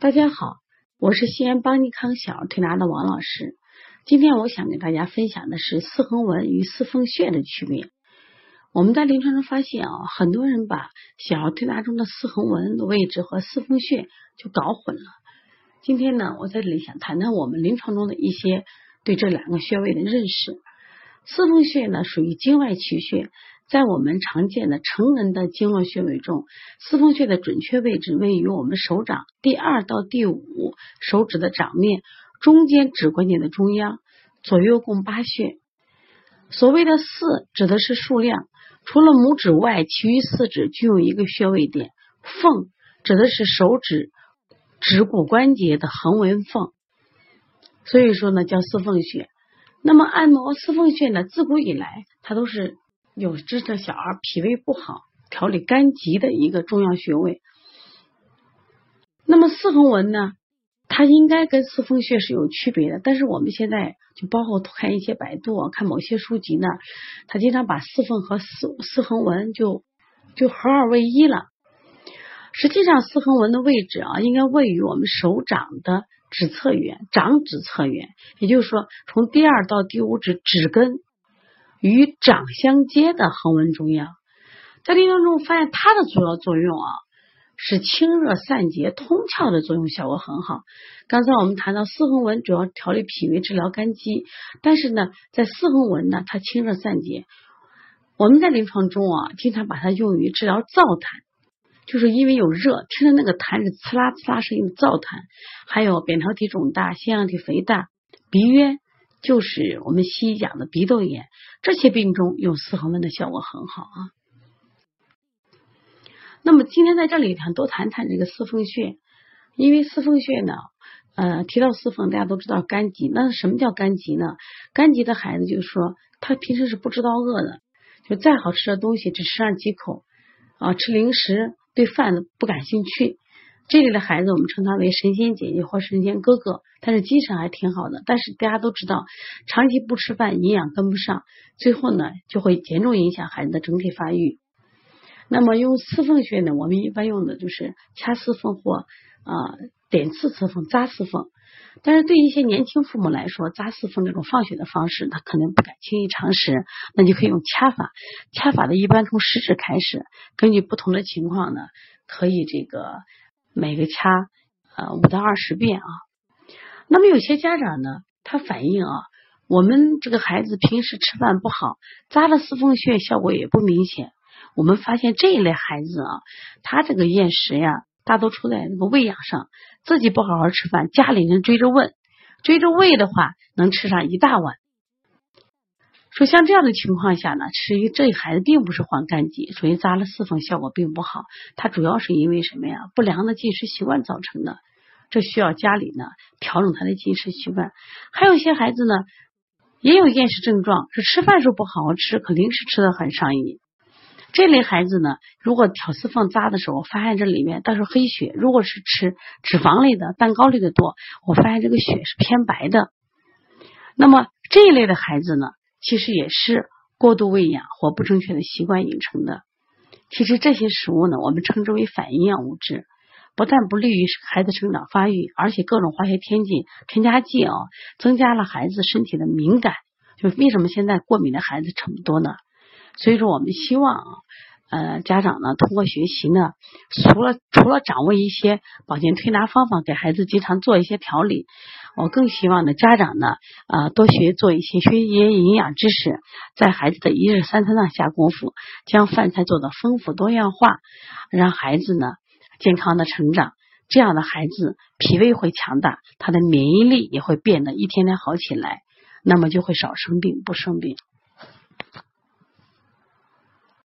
大家好，我是西安邦尼康小儿推拿的王老师。今天我想给大家分享的是四横纹与四缝穴的区别。我们在临床中发现啊，很多人把小儿推拿中的四横纹的位置和四缝穴就搞混了。今天呢，我在这里想谈谈我们临床中的一些对这两个穴位的认识。四缝穴呢，属于经外奇穴。在我们常见的成人的经络穴位中，四缝穴的准确位置位于我们手掌第二到第五手指的掌面中间指关节的中央，左右共八穴。所谓的四指的是数量，除了拇指外，其余四指均有一个穴位点。缝指的是手指指骨关节的横纹缝，所以说呢叫四缝穴。那么按摩四缝穴呢，自古以来它都是。有治的小儿脾胃不好、调理肝疾的一个重要穴位。那么四横纹呢，它应该跟四缝穴是有区别的。但是我们现在就包括看一些百度啊、看某些书籍呢，他经常把四缝和四四横纹就就合二为一了。实际上，四横纹的位置啊，应该位于我们手掌的指侧缘、掌指侧缘，也就是说，从第二到第五指指根。与掌相接的横纹中央，在临床中发现它的主要作用啊是清热散结、通窍的作用效果很好。刚才我们谈到四横纹主要调理脾胃、治疗肝积，但是呢，在四横纹呢，它清热散结。我们在临床中啊，经常把它用于治疗燥痰，就是因为有热，听着那个痰是呲啦呲啦声音的燥痰，还有扁桃体肿大、腺样体肥大、鼻渊。就是我们西医讲的鼻窦炎，这些病中用四横纹的效果很好啊。那么今天在这里谈多谈谈这个四缝穴，因为四缝穴呢，呃，提到四缝，大家都知道肝疾。那什么叫肝疾呢？肝疾的孩子就是说，他平时是不知道饿的，就再好吃的东西只吃上几口啊，吃零食对饭不感兴趣。这里的孩子，我们称他为神仙姐姐或神仙哥哥，但是精神还挺好的。但是大家都知道，长期不吃饭，营养跟不上，最后呢就会严重影响孩子的整体发育。那么用四缝穴呢，我们一般用的就是掐四缝或啊点刺四缝、扎四缝。但是对一些年轻父母来说，扎四缝这种放血的方式，他可能不敢轻易尝试，那就可以用掐法。掐法的一般从食指开始，根据不同的情况呢，可以这个。每个掐呃五到二十遍啊，那么有些家长呢，他反映啊，我们这个孩子平时吃饭不好，扎了四缝穴效果也不明显。我们发现这一类孩子啊，他这个厌食呀，大多出在那个喂养上，自己不好好吃饭，家里人追着问，追着喂的话，能吃上一大碗。说像这样的情况下呢，吃一这孩子并不是患肝疾，所以扎了四缝效果并不好。它主要是因为什么呀？不良的进食习惯造成的，这需要家里呢调整他的进食习惯。还有一些孩子呢，也有厌食症状，是吃饭时候不好好吃，可零食吃的很上瘾。这类孩子呢，如果挑四缝扎的时候，发现这里面倒是黑血；如果是吃脂肪类的、蛋糕类的多，我发现这个血是偏白的。那么这一类的孩子呢？其实也是过度喂养或不正确的习惯引成的。其实这些食物呢，我们称之为反营养物质，不但不利于孩子成长发育，而且各种化学添剂、添加剂啊，增加了孩子身体的敏感。就为什么现在过敏的孩子这么多呢？所以说，我们希望啊。呃，家长呢，通过学习呢，除了除了掌握一些保健推拿方法，给孩子经常做一些调理，我更希望呢，家长呢，啊，多学做一些学一些营养知识，在孩子的一日三餐上下功夫，将饭菜做的丰富多样化，让孩子呢健康的成长。这样的孩子脾胃会强大，他的免疫力也会变得一天天好起来，那么就会少生病，不生病。